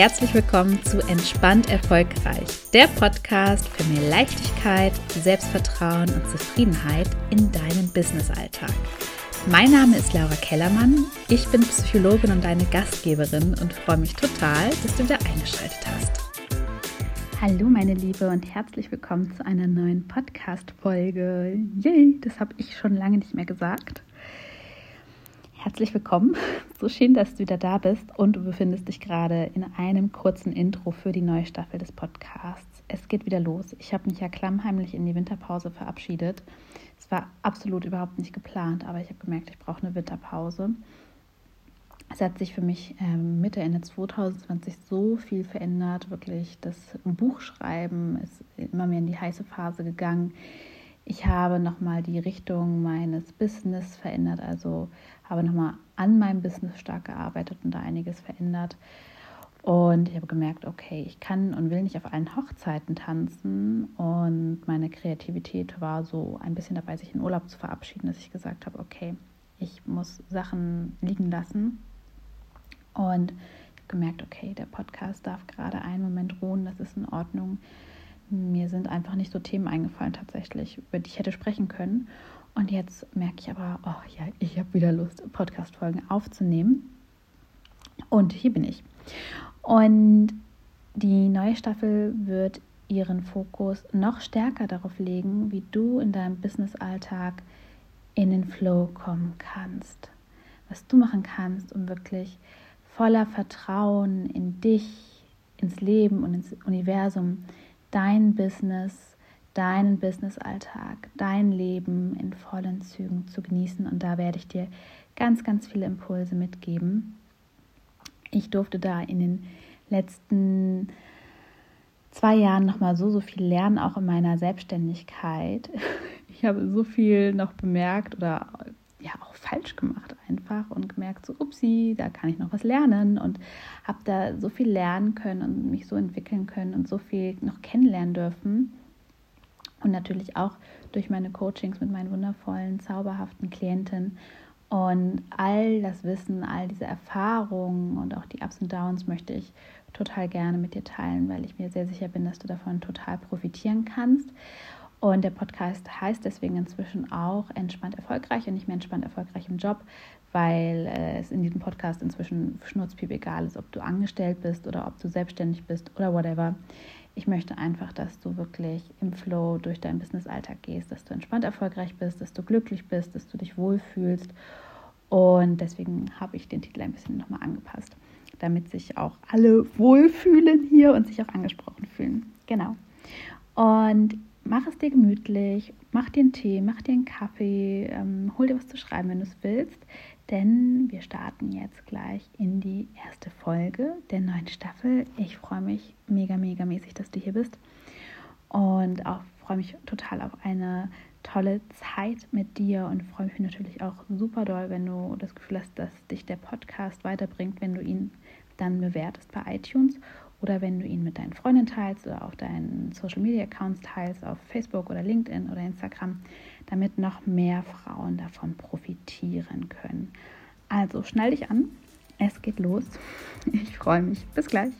herzlich willkommen zu Entspannt Erfolgreich, der Podcast für mehr Leichtigkeit, Selbstvertrauen und Zufriedenheit in deinem Businessalltag. Mein Name ist Laura Kellermann, ich bin Psychologin und deine Gastgeberin und freue mich total, dass du wieder eingeschaltet hast. Hallo meine Liebe und herzlich willkommen zu einer neuen Podcast-Folge. Yay, das habe ich schon lange nicht mehr gesagt. Herzlich willkommen. So schön, dass du wieder da bist und du befindest dich gerade in einem kurzen Intro für die neue Staffel des Podcasts. Es geht wieder los. Ich habe mich ja klammheimlich in die Winterpause verabschiedet. Es war absolut überhaupt nicht geplant, aber ich habe gemerkt, ich brauche eine Winterpause. Es hat sich für mich ähm, Mitte, Ende 2020 so viel verändert. Wirklich, das Buchschreiben ist immer mehr in die heiße Phase gegangen. Ich habe nochmal die Richtung meines Business verändert, also habe nochmal an meinem Business stark gearbeitet und da einiges verändert. Und ich habe gemerkt, okay, ich kann und will nicht auf allen Hochzeiten tanzen. Und meine Kreativität war so ein bisschen dabei, sich in Urlaub zu verabschieden, dass ich gesagt habe, okay, ich muss Sachen liegen lassen. Und ich habe gemerkt, okay, der Podcast darf gerade einen Moment ruhen, das ist in Ordnung. Mir sind einfach nicht so Themen eingefallen tatsächlich, über die ich hätte sprechen können. Und jetzt merke ich aber, oh ja, ich habe wieder Lust, Podcast-Folgen aufzunehmen. Und hier bin ich. Und die neue Staffel wird ihren Fokus noch stärker darauf legen, wie du in deinem Business-Alltag in den Flow kommen kannst. Was du machen kannst, um wirklich voller Vertrauen in dich, ins Leben und ins Universum dein Business, deinen Business-Alltag, dein Leben in vollen Zügen zu genießen. Und da werde ich dir ganz, ganz viele Impulse mitgeben. Ich durfte da in den letzten zwei Jahren nochmal so, so viel lernen, auch in meiner Selbstständigkeit. Ich habe so viel noch bemerkt oder ja auch falsch gemacht einfach und gemerkt, so upsi, da kann ich noch was lernen und habe da so viel lernen können und mich so entwickeln können und so viel noch kennenlernen dürfen. Und natürlich auch durch meine Coachings mit meinen wundervollen, zauberhaften Klienten. Und all das Wissen, all diese Erfahrungen und auch die Ups und Downs möchte ich total gerne mit dir teilen, weil ich mir sehr sicher bin, dass du davon total profitieren kannst. Und der Podcast heißt deswegen inzwischen auch entspannt erfolgreich und nicht mehr entspannt erfolgreich im Job, weil äh, es in diesem Podcast inzwischen schnurzpiep egal ist, ob du angestellt bist oder ob du selbstständig bist oder whatever. Ich möchte einfach, dass du wirklich im Flow durch deinen Business-Alltag gehst, dass du entspannt erfolgreich bist, dass du glücklich bist, dass du dich wohlfühlst. Und deswegen habe ich den Titel ein bisschen nochmal angepasst, damit sich auch alle wohlfühlen hier und sich auch angesprochen fühlen. Genau. Und mach es dir gemütlich, mach dir einen Tee, mach dir einen Kaffee, ähm, hol dir was zu schreiben, wenn du es willst, denn wir starten jetzt gleich in die erste Folge der neuen Staffel. Ich freue mich mega, mega mäßig, dass du hier bist. Und auch freue mich total auf eine tolle Zeit mit dir und freue mich natürlich auch super doll, wenn du das Gefühl hast, dass dich der Podcast weiterbringt, wenn du ihn dann bewertest bei iTunes oder wenn du ihn mit deinen Freunden teilst oder auf deinen Social Media Accounts teilst, auf Facebook oder LinkedIn oder Instagram, damit noch mehr Frauen davon profitieren können. Also schnall dich an, es geht los. Ich freue mich. Bis gleich.